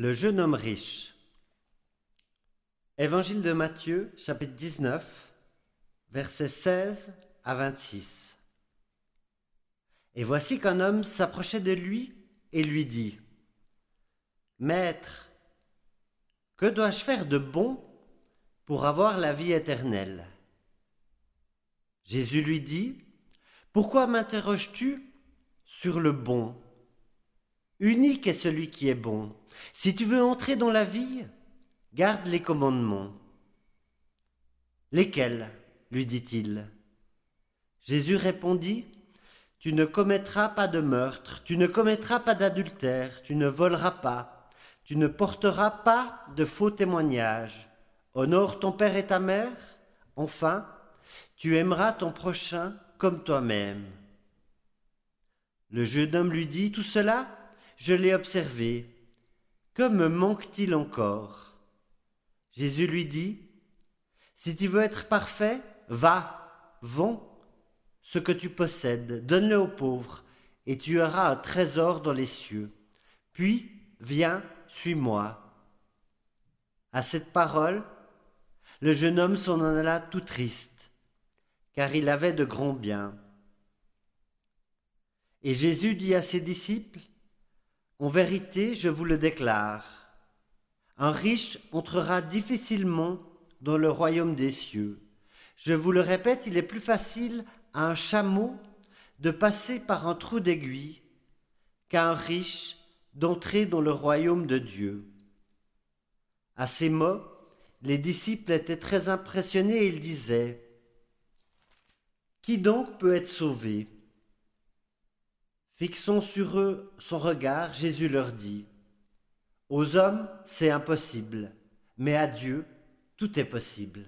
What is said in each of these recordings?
Le jeune homme riche. Évangile de Matthieu, chapitre 19, versets 16 à 26. Et voici qu'un homme s'approchait de lui et lui dit, Maître, que dois-je faire de bon pour avoir la vie éternelle? Jésus lui dit, Pourquoi m'interroges-tu sur le bon? Unique est celui qui est bon. Si tu veux entrer dans la vie, garde les commandements. Lesquels? lui dit-il. Jésus répondit, Tu ne commettras pas de meurtre, tu ne commettras pas d'adultère, tu ne voleras pas, tu ne porteras pas de faux témoignages, honore ton père et ta mère, enfin, tu aimeras ton prochain comme toi-même. Le jeune homme lui dit, Tout cela, je l'ai observé, que me manque-t-il encore? Jésus lui dit, Si tu veux être parfait, va, vends ce que tu possèdes, donne-le aux pauvres, et tu auras un trésor dans les cieux. Puis, viens, suis-moi. À cette parole, le jeune homme s'en alla tout triste, car il avait de grands biens. Et Jésus dit à ses disciples, en vérité, je vous le déclare, un riche entrera difficilement dans le royaume des cieux. Je vous le répète, il est plus facile à un chameau de passer par un trou d'aiguille qu'à un riche d'entrer dans le royaume de Dieu. À ces mots, les disciples étaient très impressionnés et ils disaient Qui donc peut être sauvé? Fixons sur eux son regard, Jésus leur dit, Aux hommes, c'est impossible, mais à Dieu, tout est possible.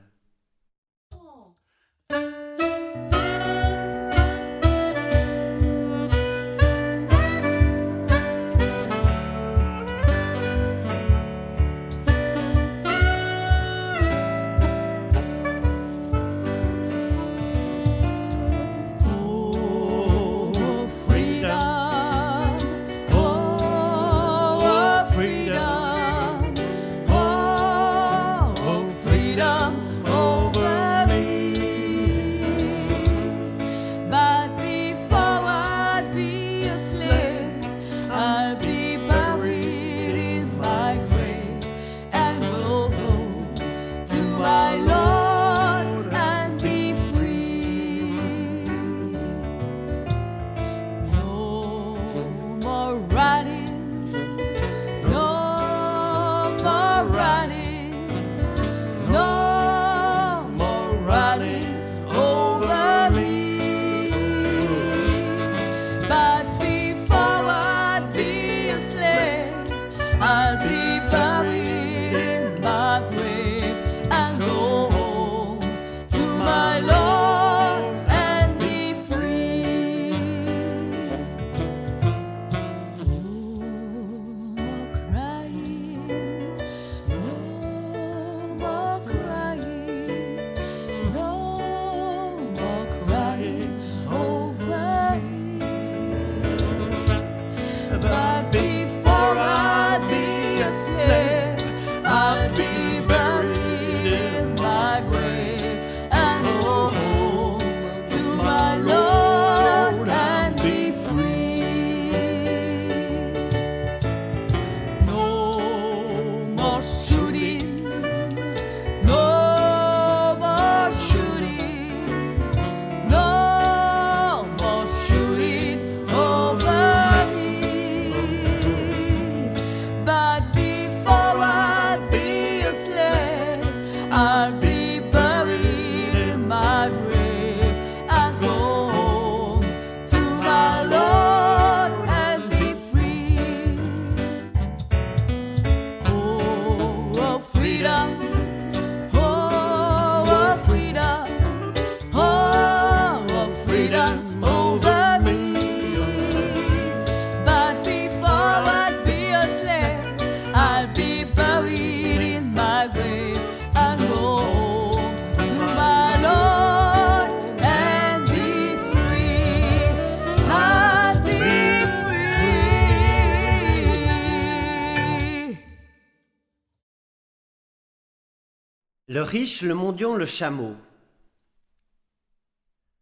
Le mendiant, le chameau.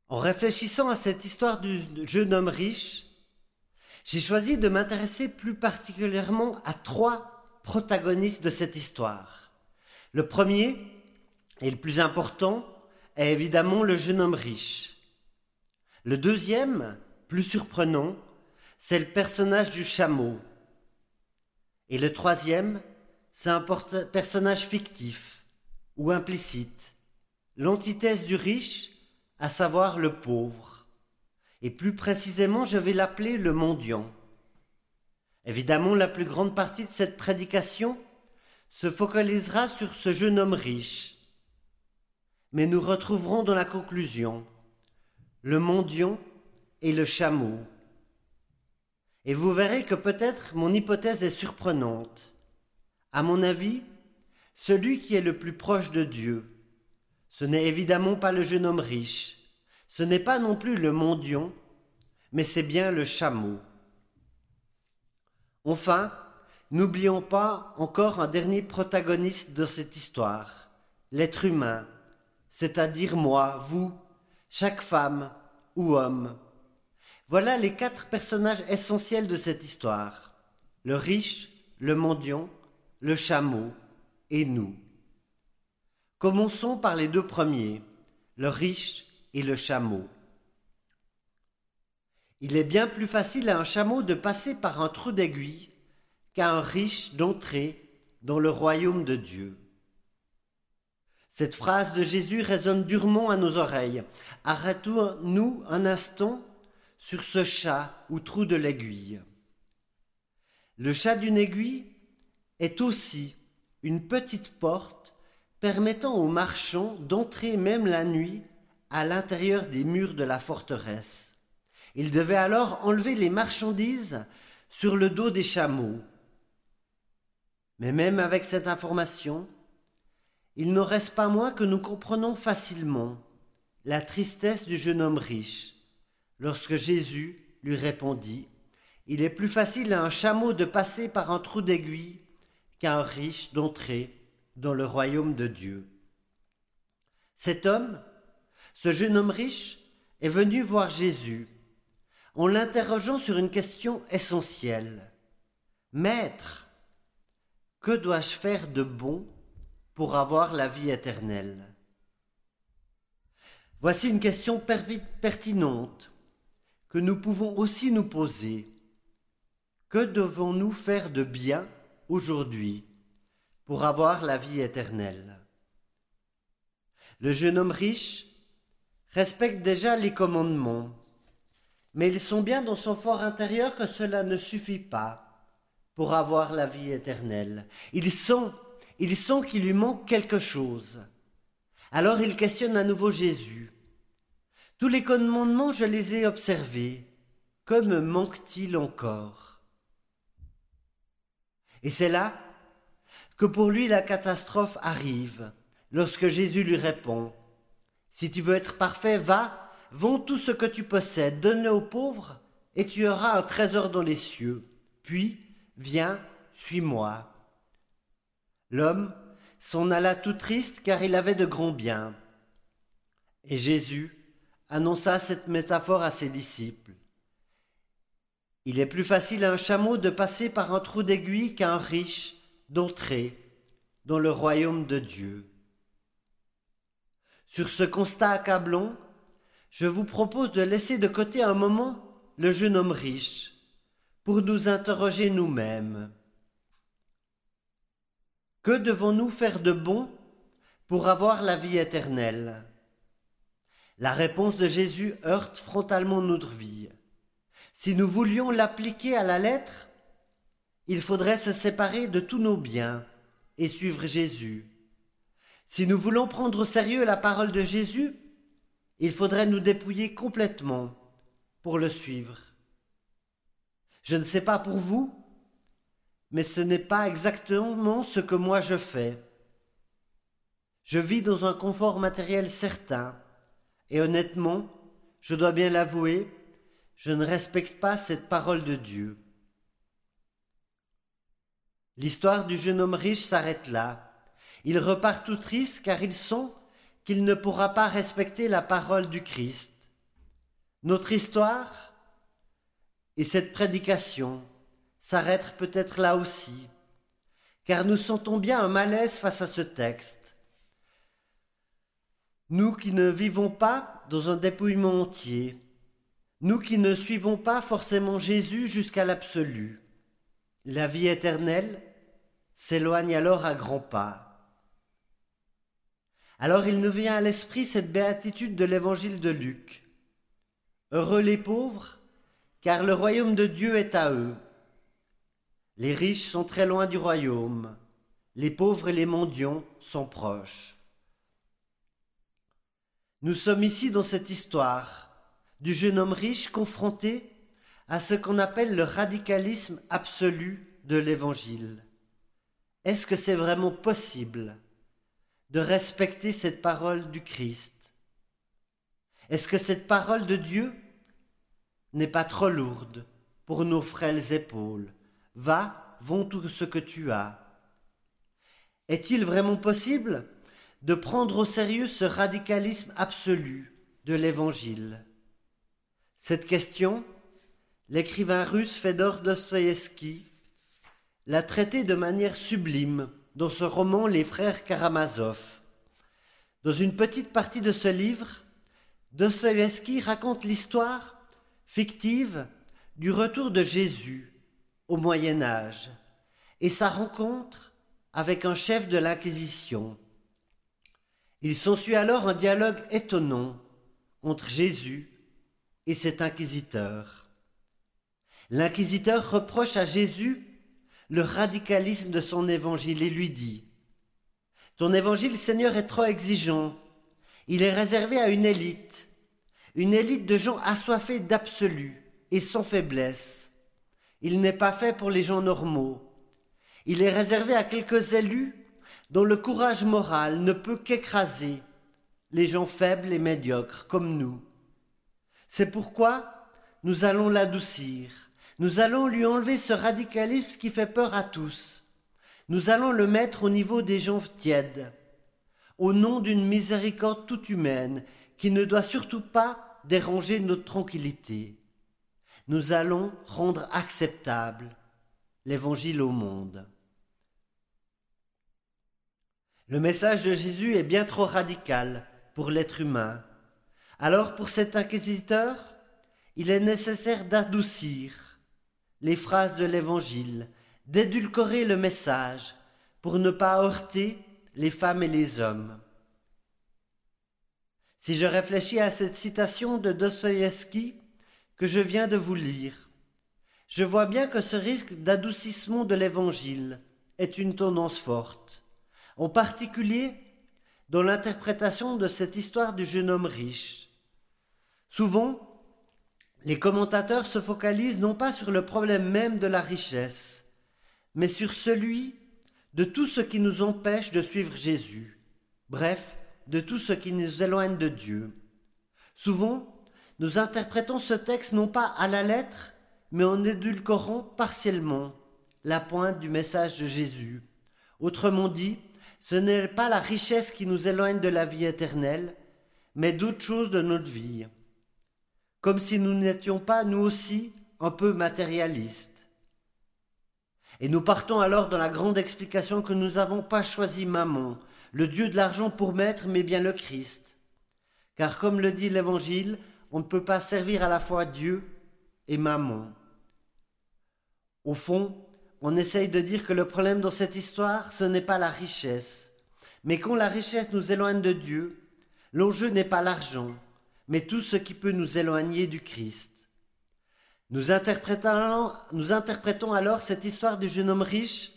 En réfléchissant à cette histoire du jeune homme riche, j'ai choisi de m'intéresser plus particulièrement à trois protagonistes de cette histoire. Le premier, et le plus important, est évidemment le jeune homme riche. Le deuxième, plus surprenant, c'est le personnage du chameau. Et le troisième, c'est un personnage fictif ou implicite, l'antithèse du riche, à savoir le pauvre. Et plus précisément, je vais l'appeler le mendiant. Évidemment, la plus grande partie de cette prédication se focalisera sur ce jeune homme riche. Mais nous retrouverons dans la conclusion le mendiant et le chameau. Et vous verrez que peut-être mon hypothèse est surprenante. À mon avis, celui qui est le plus proche de Dieu, ce n'est évidemment pas le jeune homme riche, ce n'est pas non plus le mendiant, mais c'est bien le chameau. Enfin, n'oublions pas encore un dernier protagoniste de cette histoire, l'être humain, c'est-à-dire moi, vous, chaque femme ou homme. Voilà les quatre personnages essentiels de cette histoire. Le riche, le mendiant, le chameau nous. Commençons par les deux premiers, le riche et le chameau. Il est bien plus facile à un chameau de passer par un trou d'aiguille qu'à un riche d'entrer dans le royaume de Dieu. Cette phrase de Jésus résonne durement à nos oreilles. Arrêtons-nous un instant sur ce chat ou trou de l'aiguille. Le chat d'une aiguille est aussi une petite porte permettant aux marchands d'entrer même la nuit à l'intérieur des murs de la forteresse. Ils devaient alors enlever les marchandises sur le dos des chameaux. Mais même avec cette information, il n'en reste pas moins que nous comprenons facilement la tristesse du jeune homme riche lorsque Jésus lui répondit Il est plus facile à un chameau de passer par un trou d'aiguille qu'à un riche d'entrer dans le royaume de Dieu. Cet homme, ce jeune homme riche, est venu voir Jésus en l'interrogeant sur une question essentielle. Maître, que dois-je faire de bon pour avoir la vie éternelle? Voici une question pertinente que nous pouvons aussi nous poser. Que devons-nous faire de bien aujourd'hui pour avoir la vie éternelle Le jeune homme riche respecte déjà les commandements, mais ils sont bien dans son fort intérieur que cela ne suffit pas pour avoir la vie éternelle. Ils sont il sent qu'il lui manque quelque chose. Alors il questionne à nouveau Jésus. Tous les commandements, je les ai observés. Que me manque-t-il encore? Et c'est là que pour lui la catastrophe arrive, lorsque Jésus lui répond Si tu veux être parfait, va, vends tout ce que tu possèdes, donne-le aux pauvres, et tu auras un trésor dans les cieux. Puis, viens, suis-moi. L'homme s'en alla tout triste car il avait de grands biens. Et Jésus annonça cette métaphore à ses disciples. Il est plus facile à un chameau de passer par un trou d'aiguille qu'à un riche d'entrer dans le royaume de Dieu. Sur ce constat accablant, je vous propose de laisser de côté un moment le jeune homme riche pour nous interroger nous-mêmes. Que devons-nous faire de bon pour avoir la vie éternelle? La réponse de Jésus heurte frontalement notre vie. Si nous voulions l'appliquer à la lettre, il faudrait se séparer de tous nos biens et suivre Jésus. Si nous voulons prendre au sérieux la parole de Jésus, il faudrait nous dépouiller complètement pour le suivre. Je ne sais pas pour vous, mais ce n'est pas exactement ce que moi je fais. Je vis dans un confort matériel certain, et honnêtement, je dois bien l'avouer, je ne respecte pas cette parole de Dieu. L'histoire du jeune homme riche s'arrête là. Ils repartent tout tristes car ils sont qu'il ne pourra pas respecter la parole du Christ. Notre histoire et cette prédication s'arrêtent peut-être là aussi, car nous sentons bien un malaise face à ce texte. Nous qui ne vivons pas dans un dépouillement entier, nous qui ne suivons pas forcément Jésus jusqu'à l'absolu, la vie éternelle s'éloigne alors à grands pas. Alors il nous vient à l'esprit cette béatitude de l'évangile de Luc. Heureux les pauvres, car le royaume de Dieu est à eux. Les riches sont très loin du royaume, les pauvres et les mendiants sont proches. Nous sommes ici dans cette histoire du jeune homme riche confronté à ce qu'on appelle le radicalisme absolu de l'Évangile. Est-ce que c'est vraiment possible de respecter cette parole du Christ? Est-ce que cette parole de Dieu n'est pas trop lourde pour nos frêles épaules? Va, vends tout ce que tu as. Est-il vraiment possible de prendre au sérieux ce radicalisme absolu de l'Évangile? Cette question, l'écrivain russe Fedor Dostoïevski l'a traitée de manière sublime dans ce roman Les frères Karamazov. Dans une petite partie de ce livre, Dostoïevski raconte l'histoire fictive du retour de Jésus au Moyen Âge et sa rencontre avec un chef de l'Inquisition. Il s'ensuit alors un dialogue étonnant entre Jésus et cet inquisiteur. L'inquisiteur reproche à Jésus le radicalisme de son évangile et lui dit Ton évangile, Seigneur, est trop exigeant. Il est réservé à une élite, une élite de gens assoiffés d'absolu et sans faiblesse. Il n'est pas fait pour les gens normaux. Il est réservé à quelques élus dont le courage moral ne peut qu'écraser les gens faibles et médiocres comme nous. C'est pourquoi nous allons l'adoucir, nous allons lui enlever ce radicalisme qui fait peur à tous. Nous allons le mettre au niveau des gens tièdes, au nom d'une miséricorde toute humaine qui ne doit surtout pas déranger notre tranquillité. Nous allons rendre acceptable l'évangile au monde. Le message de Jésus est bien trop radical pour l'être humain. Alors pour cet inquisiteur, il est nécessaire d'adoucir, les phrases de l'Évangile, d'édulcorer le message pour ne pas heurter les femmes et les hommes. Si je réfléchis à cette citation de Dostoïevski que je viens de vous lire, je vois bien que ce risque d'adoucissement de l'Évangile est une tendance forte, en particulier dans l'interprétation de cette histoire du jeune homme riche. Souvent, les commentateurs se focalisent non pas sur le problème même de la richesse, mais sur celui de tout ce qui nous empêche de suivre Jésus, bref, de tout ce qui nous éloigne de Dieu. Souvent, nous interprétons ce texte non pas à la lettre, mais en édulcorant partiellement la pointe du message de Jésus. Autrement dit, ce n'est pas la richesse qui nous éloigne de la vie éternelle, mais d'autres choses de notre vie comme si nous n'étions pas, nous aussi, un peu matérialistes. Et nous partons alors dans la grande explication que nous n'avons pas choisi Mammon, le Dieu de l'argent pour maître, mais bien le Christ. Car comme le dit l'Évangile, on ne peut pas servir à la fois Dieu et Mammon. Au fond, on essaye de dire que le problème dans cette histoire, ce n'est pas la richesse, mais quand la richesse nous éloigne de Dieu, l'enjeu n'est pas l'argent, mais tout ce qui peut nous éloigner du Christ. Nous interprétons, alors cette histoire du jeune homme riche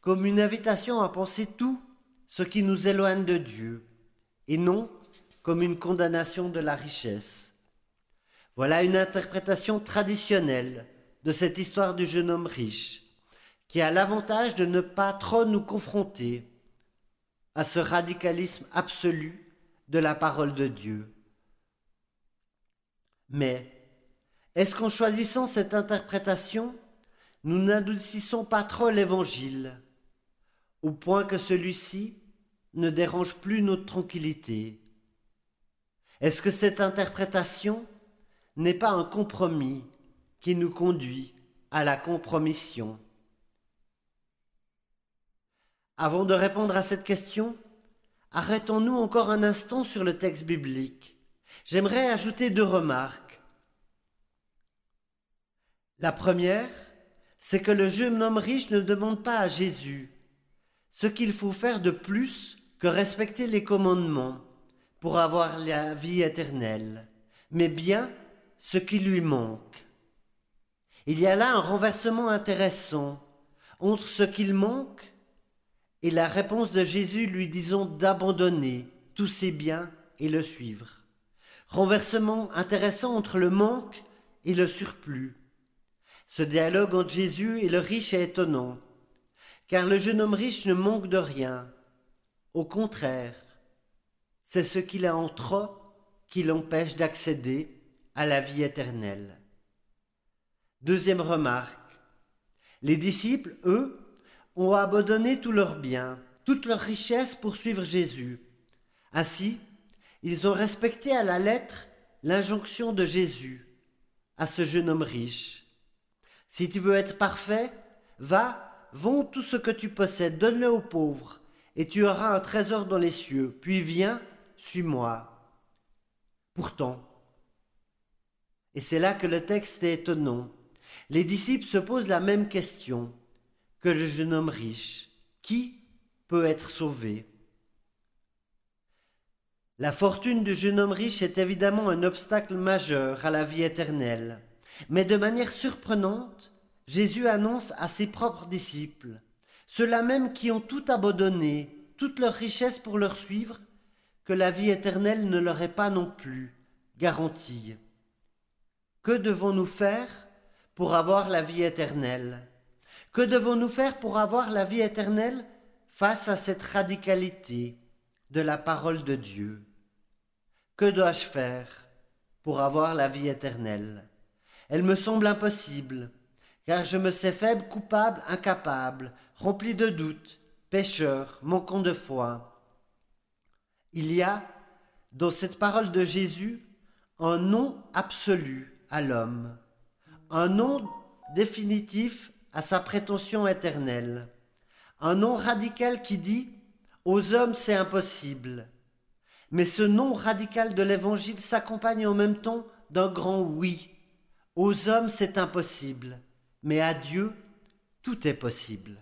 comme une invitation à penser tout ce qui nous éloigne de Dieu, et non comme une condamnation de la richesse. Voilà une interprétation traditionnelle de cette histoire du jeune homme riche, qui a l'avantage de ne pas trop nous confronter à ce radicalisme absolu de la parole de Dieu. Mais est-ce qu'en choisissant cette interprétation, nous n'adoucissons pas trop l'Évangile, au point que celui-ci ne dérange plus notre tranquillité? Est-ce que cette interprétation n'est pas un compromis qui nous conduit à la compromission? Avant de répondre à cette question, arrêtons-nous encore un instant sur le texte biblique. J'aimerais ajouter deux remarques. La première, c'est que le jeune homme riche ne demande pas à Jésus ce qu'il faut faire de plus que respecter les commandements pour avoir la vie éternelle, mais bien ce qui lui manque. Il y a là un renversement intéressant entre ce qu'il manque et la réponse de Jésus lui disant d'abandonner tous ses biens et le suivre. Renversement intéressant entre le manque et le surplus. Ce dialogue entre Jésus et le riche est étonnant, car le jeune homme riche ne manque de rien. Au contraire, c'est ce qu'il a en trop qui l'empêche d'accéder à la vie éternelle. Deuxième remarque, les disciples, eux, ont abandonné tous leurs biens, toute leur richesse pour suivre Jésus. Ainsi, ils ont respecté à la lettre l'injonction de Jésus à ce jeune homme riche. Si tu veux être parfait, va, vends tout ce que tu possèdes, donne-le aux pauvres, et tu auras un trésor dans les cieux, puis viens, suis-moi. Pourtant, et c'est là que le texte est étonnant, les disciples se posent la même question que le jeune homme riche. Qui peut être sauvé? La fortune du jeune homme riche est évidemment un obstacle majeur à la vie éternelle. Mais de manière surprenante, Jésus annonce à ses propres disciples, ceux-là même qui ont tout abandonné, toute leur richesse pour leur suivre, que la vie éternelle ne leur est pas non plus garantie. Que devons-nous faire pour avoir la vie éternelle? Que devons-nous faire pour avoir la vie éternelle face à cette radicalité de la parole de Dieu? Que dois-je faire pour avoir la vie éternelle? Elle me semble impossible, car je me sais faible, coupable, incapable, rempli de doutes, pécheur, manquant de foi. Il y a, dans cette parole de Jésus, un nom absolu à l'homme, un nom définitif à sa prétention éternelle. Un nom radical qui dit Aux hommes c'est impossible. Mais ce nom radical de l'Évangile s'accompagne en même temps d'un grand oui. Aux hommes c'est impossible, mais à Dieu tout est possible.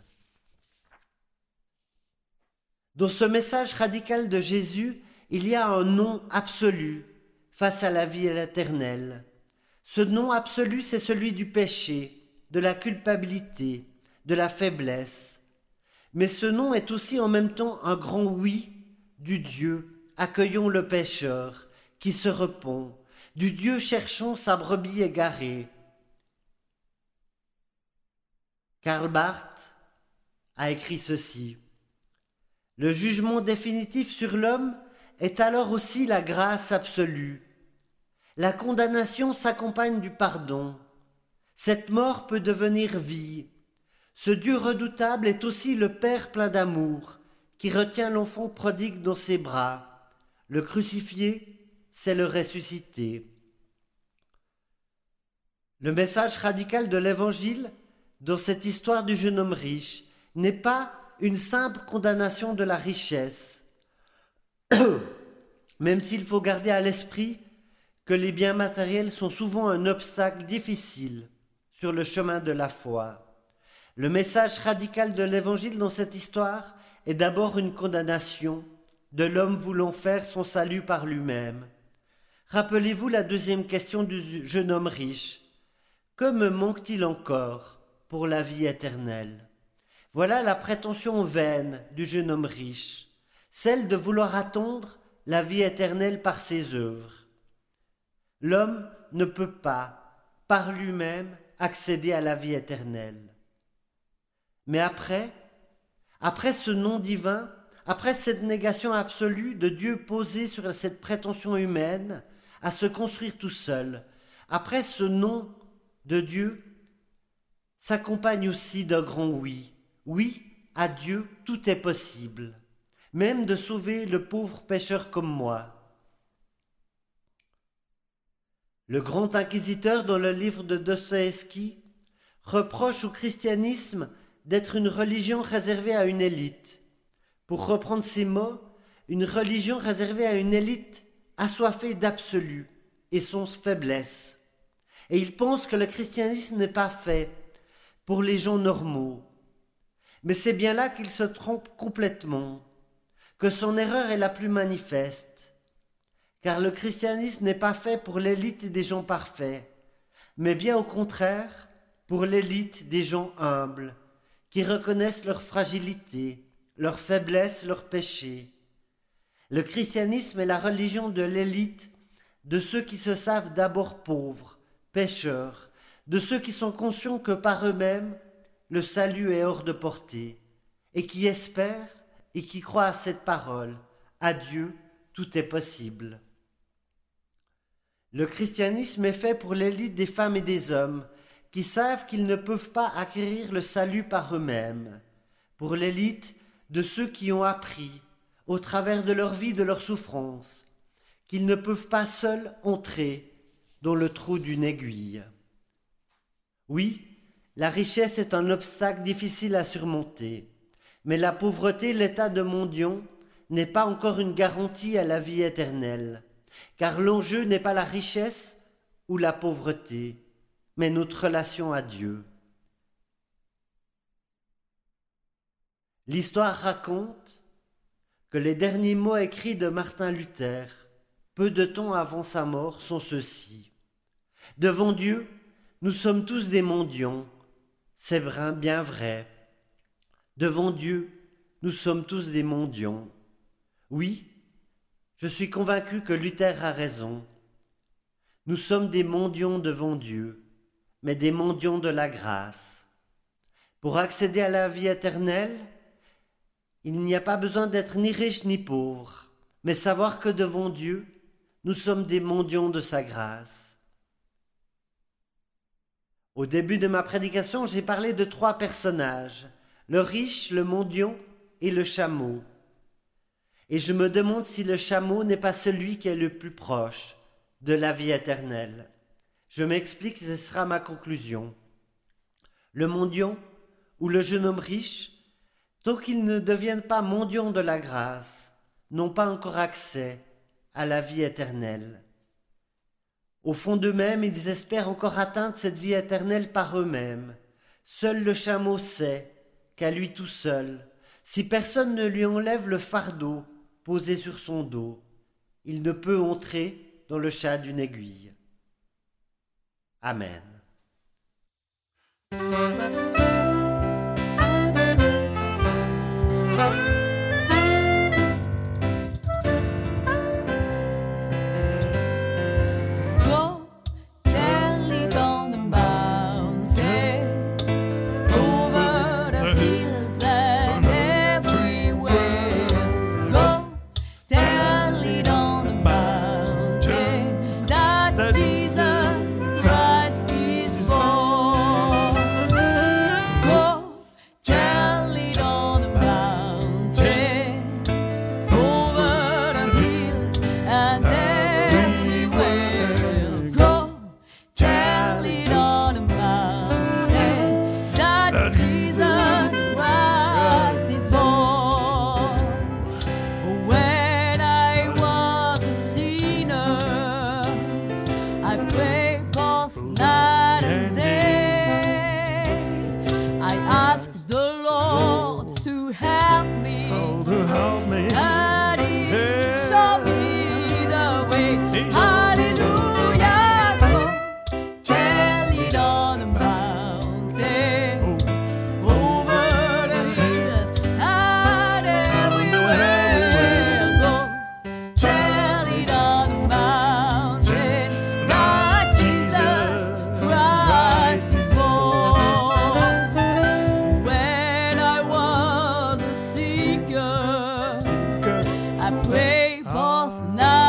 Dans ce message radical de Jésus, il y a un nom absolu face à la vie éternelle. Ce nom absolu, c'est celui du péché, de la culpabilité, de la faiblesse. Mais ce nom est aussi en même temps un grand oui du Dieu accueillons le pécheur qui se repent, du Dieu cherchant sa brebis égarée. Karl Barth a écrit ceci. Le jugement définitif sur l'homme est alors aussi la grâce absolue. La condamnation s'accompagne du pardon. Cette mort peut devenir vie. Ce Dieu redoutable est aussi le Père plein d'amour, qui retient l'enfant prodigue dans ses bras. Le crucifié, c'est le ressuscité. Le message radical de l'Évangile, dans cette histoire du jeune homme riche, n'est pas une simple condamnation de la richesse, même s'il faut garder à l'esprit que les biens matériels sont souvent un obstacle difficile sur le chemin de la foi. Le message radical de l'Évangile dans cette histoire est d'abord une condamnation de l'homme voulant faire son salut par lui-même. Rappelez-vous la deuxième question du jeune homme riche. Que me manque-t-il encore pour la vie éternelle? Voilà la prétention vaine du jeune homme riche, celle de vouloir attendre la vie éternelle par ses œuvres. L'homme ne peut pas, par lui-même, accéder à la vie éternelle. Mais après, après ce nom divin, après cette négation absolue de Dieu posée sur cette prétention humaine à se construire tout seul, après ce nom de Dieu, s'accompagne aussi d'un grand oui. Oui, à Dieu, tout est possible. même de sauver le pauvre pécheur comme moi. Le grand inquisiteur dans le livre de Dostoïevski reproche au christianisme d'être une religion réservée à une élite. Pour reprendre ces mots, une religion réservée à une élite assoiffée d'absolu et son faiblesse. Et il pense que le christianisme n'est pas fait pour les gens normaux. Mais c'est bien là qu'il se trompe complètement, que son erreur est la plus manifeste. Car le christianisme n'est pas fait pour l'élite des gens parfaits, mais bien au contraire pour l'élite des gens humbles, qui reconnaissent leur fragilité, leur faiblesse, leur péché. Le christianisme est la religion de l'élite, de ceux qui se savent d'abord pauvres, pécheurs, de ceux qui sont conscients que par eux-mêmes le salut est hors de portée, et qui espèrent et qui croient à cette parole, à Dieu, tout est possible. Le christianisme est fait pour l'élite des femmes et des hommes, qui savent qu'ils ne peuvent pas acquérir le salut par eux-mêmes, pour l'élite de ceux qui ont appris, au travers de leur vie, de leur souffrance, qu'ils ne peuvent pas seuls entrer dans le trou d'une aiguille. Oui, la richesse est un obstacle difficile à surmonter, mais la pauvreté, l'état de mendiant, n'est pas encore une garantie à la vie éternelle, car l'enjeu n'est pas la richesse ou la pauvreté, mais notre relation à Dieu. L'histoire raconte que les derniers mots écrits de Martin Luther, peu de temps avant sa mort, sont ceux-ci. Devant Dieu, nous sommes tous des mendiants, c'est vrai, bien vrai. Devant Dieu, nous sommes tous des mendiants. Oui, je suis convaincu que Luther a raison. Nous sommes des mendiants devant Dieu, mais des mendiants de la grâce. Pour accéder à la vie éternelle, il n'y a pas besoin d'être ni riche ni pauvre, mais savoir que devant Dieu, nous sommes des mendiants de sa grâce. Au début de ma prédication, j'ai parlé de trois personnages, le riche, le mendiant et le chameau. Et je me demande si le chameau n'est pas celui qui est le plus proche de la vie éternelle. Je m'explique, ce sera ma conclusion. Le mendiant ou le jeune homme riche, tant qu'ils ne deviennent pas mendiants de la grâce, n'ont pas encore accès à la vie éternelle. Au fond d'eux-mêmes, ils espèrent encore atteindre cette vie éternelle par eux-mêmes. Seul le chameau sait qu'à lui tout seul, si personne ne lui enlève le fardeau posé sur son dos, il ne peut entrer dans le chat d'une aiguille. Amen. way, both now.